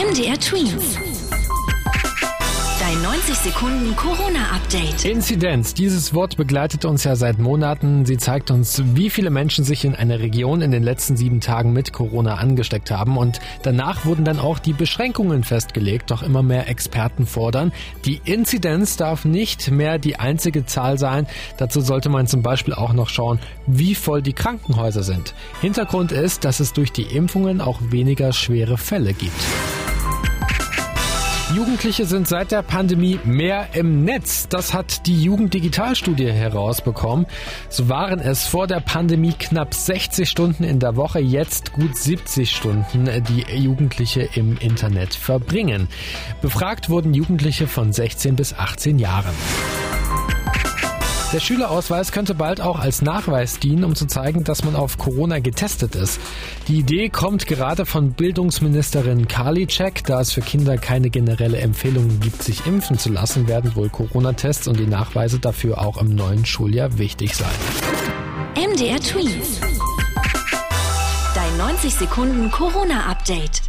MDR Twins. Dein 90 Sekunden Corona-Update. Inzidenz. Dieses Wort begleitet uns ja seit Monaten. Sie zeigt uns, wie viele Menschen sich in einer Region in den letzten sieben Tagen mit Corona angesteckt haben. Und danach wurden dann auch die Beschränkungen festgelegt. Doch immer mehr Experten fordern, die Inzidenz darf nicht mehr die einzige Zahl sein. Dazu sollte man zum Beispiel auch noch schauen, wie voll die Krankenhäuser sind. Hintergrund ist, dass es durch die Impfungen auch weniger schwere Fälle gibt. Jugendliche sind seit der Pandemie mehr im Netz. Das hat die Jugenddigitalstudie herausbekommen. So waren es vor der Pandemie knapp 60 Stunden in der Woche, jetzt gut 70 Stunden, die Jugendliche im Internet verbringen. Befragt wurden Jugendliche von 16 bis 18 Jahren. Der Schülerausweis könnte bald auch als Nachweis dienen, um zu zeigen, dass man auf Corona getestet ist. Die Idee kommt gerade von Bildungsministerin Karliczek. Da es für Kinder keine generelle Empfehlung gibt, sich impfen zu lassen, werden wohl Corona-Tests und die Nachweise dafür auch im neuen Schuljahr wichtig sein. MDR Tweets. Dein 90 Sekunden Corona-Update.